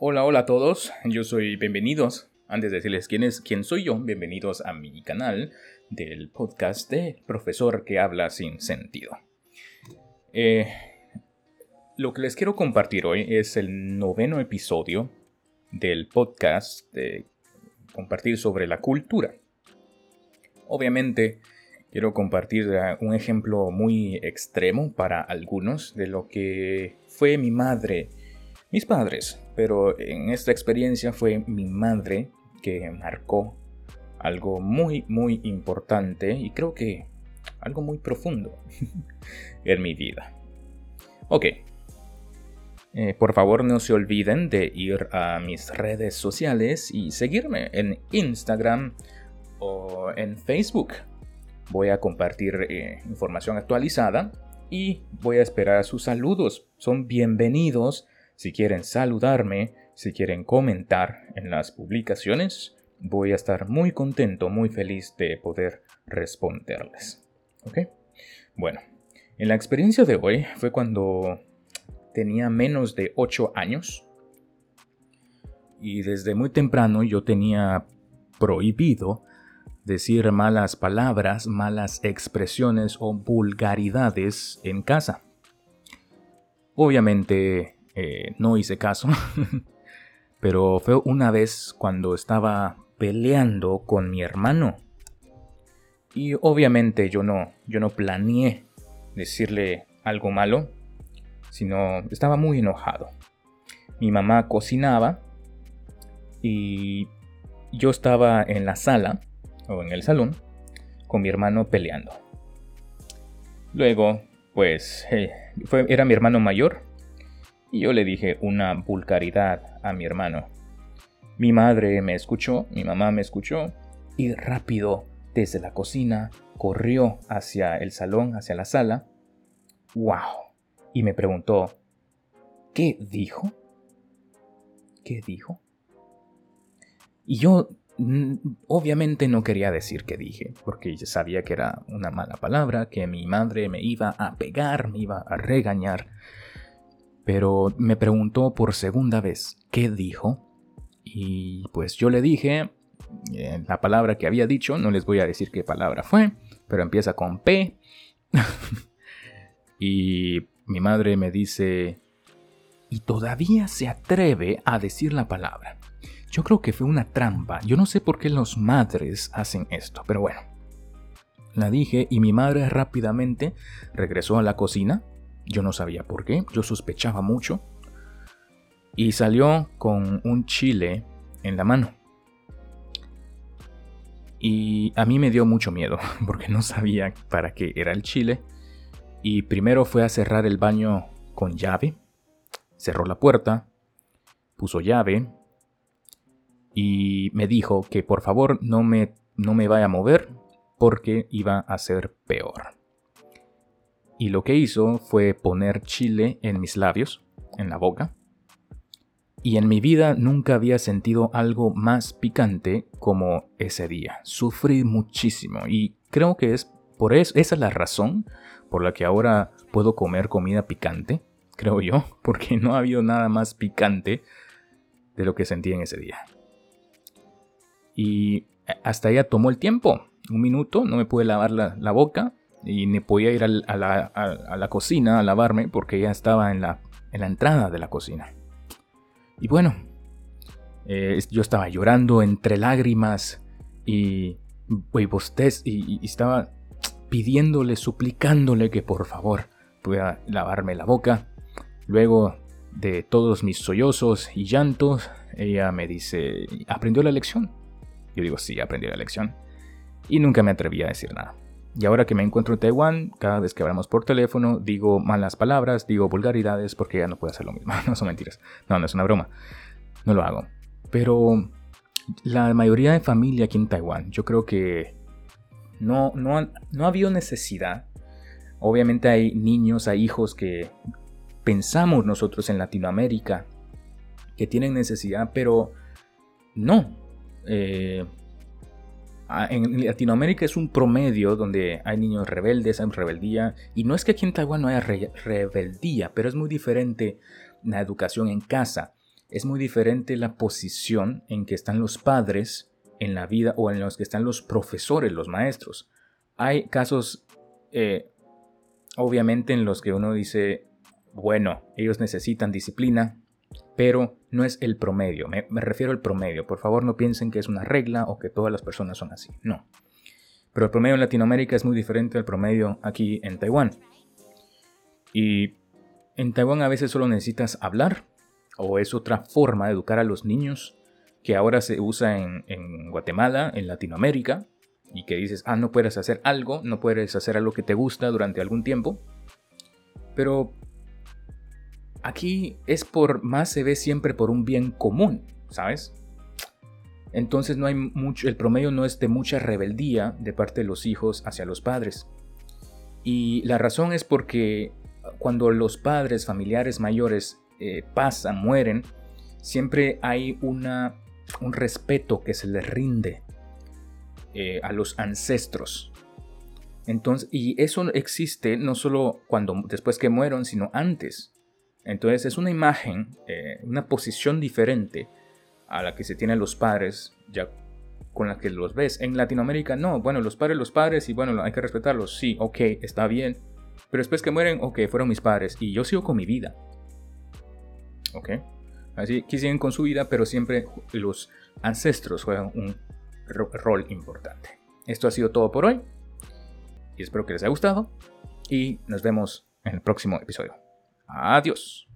Hola, hola a todos, yo soy bienvenidos. Antes de decirles quién es, quién soy yo, bienvenidos a mi canal del podcast de Profesor que habla sin sentido. Eh, lo que les quiero compartir hoy es el noveno episodio del podcast de compartir sobre la cultura. Obviamente, quiero compartir un ejemplo muy extremo para algunos de lo que fue mi madre mis padres, pero en esta experiencia fue mi madre que marcó algo muy, muy importante y creo que algo muy profundo en mi vida. Ok. Eh, por favor no se olviden de ir a mis redes sociales y seguirme en Instagram o en Facebook. Voy a compartir eh, información actualizada y voy a esperar sus saludos. Son bienvenidos si quieren saludarme, si quieren comentar en las publicaciones, voy a estar muy contento, muy feliz de poder responderles. ¿Ok? Bueno, en la experiencia de hoy fue cuando tenía menos de 8 años y desde muy temprano yo tenía prohibido decir malas palabras, malas expresiones o vulgaridades en casa. Obviamente eh, no hice caso. Pero fue una vez cuando estaba peleando con mi hermano. Y obviamente yo no, yo no planeé decirle algo malo, sino estaba muy enojado. Mi mamá cocinaba y yo estaba en la sala o en el salón con mi hermano peleando. Luego, pues, eh, era mi hermano mayor y yo le dije una vulgaridad a mi hermano. Mi madre me escuchó, mi mamá me escuchó, y rápido, desde la cocina, corrió hacia el salón, hacia la sala. ¡Wow! Y me preguntó, ¿qué dijo? ¿Qué dijo? Y yo mm, obviamente no quería decir qué dije, porque sabía que era una mala palabra, que mi madre me iba a pegar, me iba a regañar pero me preguntó por segunda vez qué dijo y pues yo le dije eh, la palabra que había dicho, no les voy a decir qué palabra fue, pero empieza con P. y mi madre me dice, y todavía se atreve a decir la palabra. Yo creo que fue una trampa. Yo no sé por qué los madres hacen esto, pero bueno. La dije y mi madre rápidamente regresó a la cocina, yo no sabía por qué, yo sospechaba mucho. Y salió con un chile en la mano. Y a mí me dio mucho miedo, porque no sabía para qué era el chile. Y primero fue a cerrar el baño con llave. Cerró la puerta, puso llave y me dijo que por favor no me, no me vaya a mover porque iba a ser peor y lo que hizo fue poner chile en mis labios, en la boca. Y en mi vida nunca había sentido algo más picante como ese día. Sufrí muchísimo y creo que es por eso, esa es la razón por la que ahora puedo comer comida picante, creo yo, porque no ha habido nada más picante de lo que sentí en ese día. Y hasta ella tomó el tiempo, un minuto, no me pude lavar la, la boca y ni podía ir a la, cocina a lavarme porque ya estaba en la, en la entrada de la cocina. Y bueno, eh, yo estaba llorando entre lágrimas y, y, y, estaba pidiéndole, suplicándole que por favor pueda lavarme la boca. Luego de todos mis sollozos y llantos, ella me dice, ¿aprendió la lección? Yo digo, sí, aprendí la lección. Y nunca me atreví a decir nada. Y ahora que me encuentro en Taiwán, cada vez que hablamos por teléfono, digo malas palabras, digo vulgaridades porque ya no puedo hacer lo mismo. No son mentiras. No, no es una broma. No lo hago. Pero la mayoría de familia aquí en Taiwán, yo creo que no, no, no ha habido necesidad. Obviamente hay niños, hay hijos que pensamos nosotros en Latinoamérica que tienen necesidad, pero no. Eh, en Latinoamérica es un promedio donde hay niños rebeldes, hay rebeldía, y no es que aquí en Taiwán no haya rebeldía, pero es muy diferente la educación en casa. es muy diferente la posición en que están los padres en la vida o en los que están los profesores, los maestros. Hay casos, eh, obviamente, en los que uno dice, bueno, ellos necesitan disciplina, pero no es el promedio. Me, refiero al promedio. Por favor, no piensen que es una regla o que todas las personas son así. No. Pero el promedio en Latinoamérica es muy diferente al promedio aquí en Taiwán. Y en Taiwán a veces solo necesitas hablar, o es otra forma de educar a los niños que ahora se usa en, Guatemala, en Latinoamérica, y que dices, ah, no puedes hacer algo, no puedes hacer algo que te gusta durante algún tiempo. Pero aquí es por más se ve siempre por un bien común, ¿sabes? Entonces no hay mucho, el promedio no es de mucha rebeldía de parte de los hijos hacia los padres. Y la razón es porque cuando los padres familiares mayores eh, pasan, mueren, siempre hay una, un respeto que se les rinde eh, a los ancestros. Entonces, y eso existe no solo cuando después que mueron, sino antes. Entonces es una imagen, eh, una posición diferente a la que se tienen los padres, ya con la que los ves. En Latinoamérica no, bueno, los padres, los padres, y bueno, hay que respetarlos, sí, ok, está bien. Pero después que mueren, ok, fueron mis padres, y yo sigo con mi vida. Ok. Así que siguen con su vida, pero siempre los ancestros juegan un rol importante. Esto ha sido todo por hoy. Y espero que les haya gustado. Y nos vemos en el próximo episodio. Adiós.